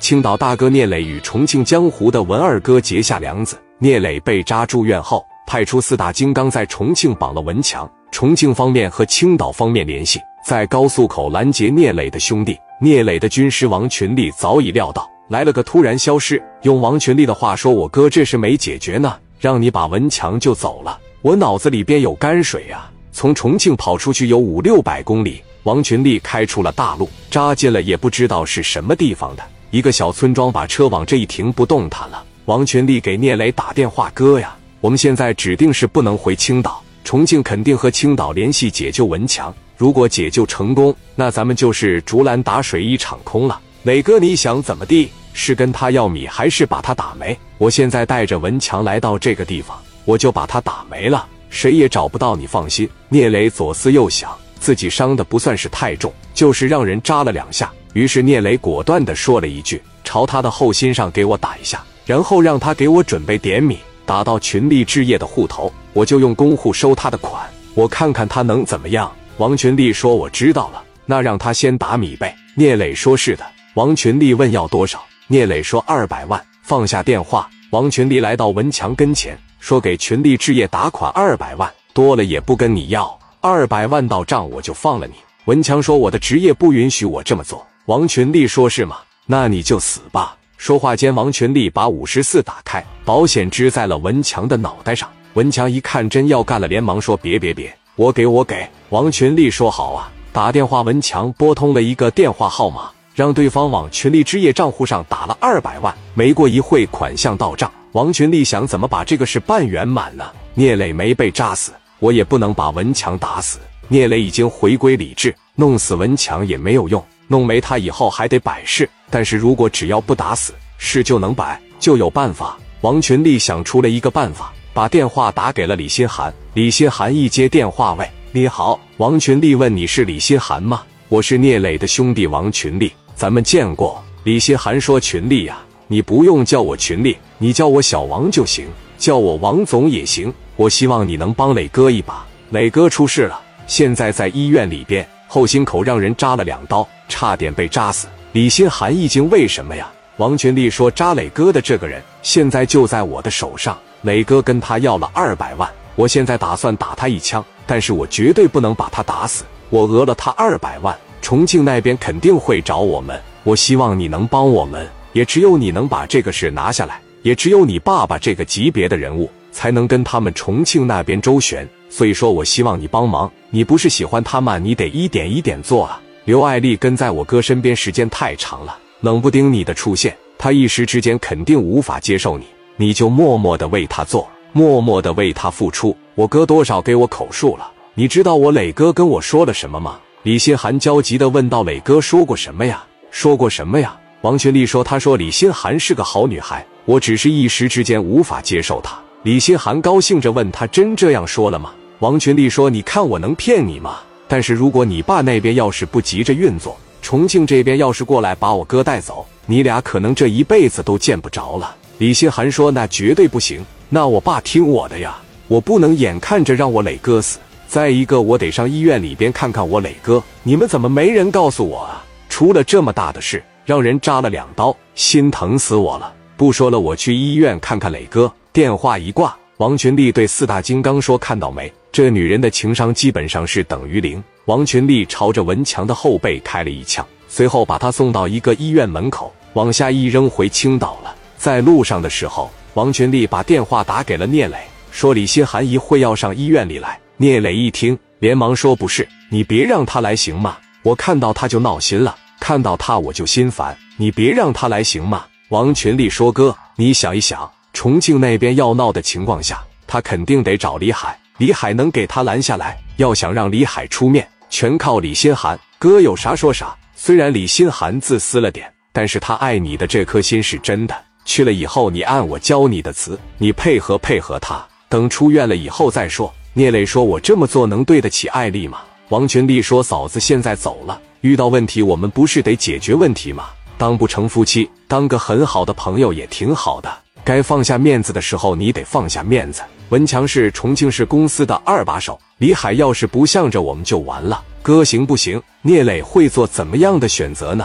青岛大哥聂磊与重庆江湖的文二哥结下梁子。聂磊被扎住院后，派出四大金刚在重庆绑了文强。重庆方面和青岛方面联系，在高速口拦截聂磊的兄弟。聂磊的军师王群力早已料到来了个突然消失。用王群力的话说：“我哥这事没解决呢，让你把文强就走了，我脑子里边有泔水呀。”从重庆跑出去有五六百公里，王群力开出了大路，扎进了也不知道是什么地方的。一个小村庄，把车往这一停，不动弹了。王群力给聂磊打电话：“哥呀，我们现在指定是不能回青岛，重庆肯定和青岛联系解救文强。如果解救成功，那咱们就是竹篮打水一场空了。磊哥，你想怎么地？是跟他要米，还是把他打没？我现在带着文强来到这个地方，我就把他打没了，谁也找不到你。放心。”聂磊左思右想，自己伤的不算是太重，就是让人扎了两下。于是聂磊果断地说了一句：“朝他的后心上给我打一下，然后让他给我准备点米，打到群力置业的户头，我就用公户收他的款，我看看他能怎么样。”王群力说：“我知道了，那让他先打米呗。”聂磊说：“是的。”王群力问要多少，聂磊说：“二百万。”放下电话，王群力来到文强跟前，说：“给群力置业打款二百万，多了也不跟你要，二百万到账我就放了你。”文强说：“我的职业不允许我这么做。”王群力说：“是吗？那你就死吧！”说话间，王群力把五十四打开，保险支在了文强的脑袋上。文强一看真要干了，连忙说：“别别别，我给我给！”王群力说：“好啊！”打电话，文强拨通了一个电话号码，让对方往群力置业账户上打了二百万。没过一会，款项到账。王群力想：怎么把这个事办圆满呢？聂磊没被扎死，我也不能把文强打死。聂磊已经回归理智，弄死文强也没有用。弄没他以后还得摆事，但是如果只要不打死，事就能摆，就有办法。王群力想出了一个办法，把电话打给了李新涵。李新涵一接电话，喂，你好，王群力问你是李新涵吗？我是聂磊的兄弟王群力，咱们见过。李新涵说：“群力呀，你不用叫我群力，你叫我小王就行，叫我王总也行。我希望你能帮磊哥一把，磊哥出事了，现在在医院里边。”后心口让人扎了两刀，差点被扎死。李新寒一惊：“为什么呀？”王群力说：“扎磊哥的这个人现在就在我的手上，磊哥跟他要了二百万，我现在打算打他一枪，但是我绝对不能把他打死。我讹了他二百万，重庆那边肯定会找我们。我希望你能帮我们，也只有你能把这个事拿下来，也只有你爸爸这个级别的人物才能跟他们重庆那边周旋。”所以说我希望你帮忙，你不是喜欢他吗？你得一点一点做啊。刘爱丽跟在我哥身边时间太长了，冷不丁你的出现，他一时之间肯定无法接受你，你就默默的为他做，默默的为他付出。我哥多少给我口述了，你知道我磊哥跟我说了什么吗？李新涵焦急的问道：“磊哥说过什么呀？说过什么呀？”王群力说：“他说李新涵是个好女孩，我只是一时之间无法接受她。”李新涵高兴着问他：“真这样说了吗？”王群力说：“你看我能骗你吗？但是如果你爸那边要是不急着运作，重庆这边要是过来把我哥带走，你俩可能这一辈子都见不着了。”李新涵说：“那绝对不行，那我爸听我的呀，我不能眼看着让我磊哥死。再一个，我得上医院里边看看我磊哥。你们怎么没人告诉我啊？出了这么大的事，让人扎了两刀，心疼死我了。不说了，我去医院看看磊哥。”电话一挂。王群力对四大金刚说：“看到没？这女人的情商基本上是等于零。”王群力朝着文强的后背开了一枪，随后把他送到一个医院门口，往下一扔，回青岛了。在路上的时候，王群力把电话打给了聂磊，说：“李新涵一会要上医院里来。”聂磊一听，连忙说：“不是，你别让他来行吗？我看到他就闹心了，看到他我就心烦，你别让他来行吗？”王群力说：“哥，你想一想。”重庆那边要闹的情况下，他肯定得找李海。李海能给他拦下来。要想让李海出面，全靠李心涵。哥有啥说啥。虽然李心涵自私了点，但是他爱你的这颗心是真的。去了以后，你按我教你的词，你配合配合他。等出院了以后再说。聂磊说：“我这么做能对得起艾丽吗？”王群力说：“嫂子现在走了，遇到问题我们不是得解决问题吗？当不成夫妻，当个很好的朋友也挺好的。”该放下面子的时候，你得放下面子。文强是重庆市公司的二把手，李海要是不向着我们就完了。哥行不行？聂磊会做怎么样的选择呢？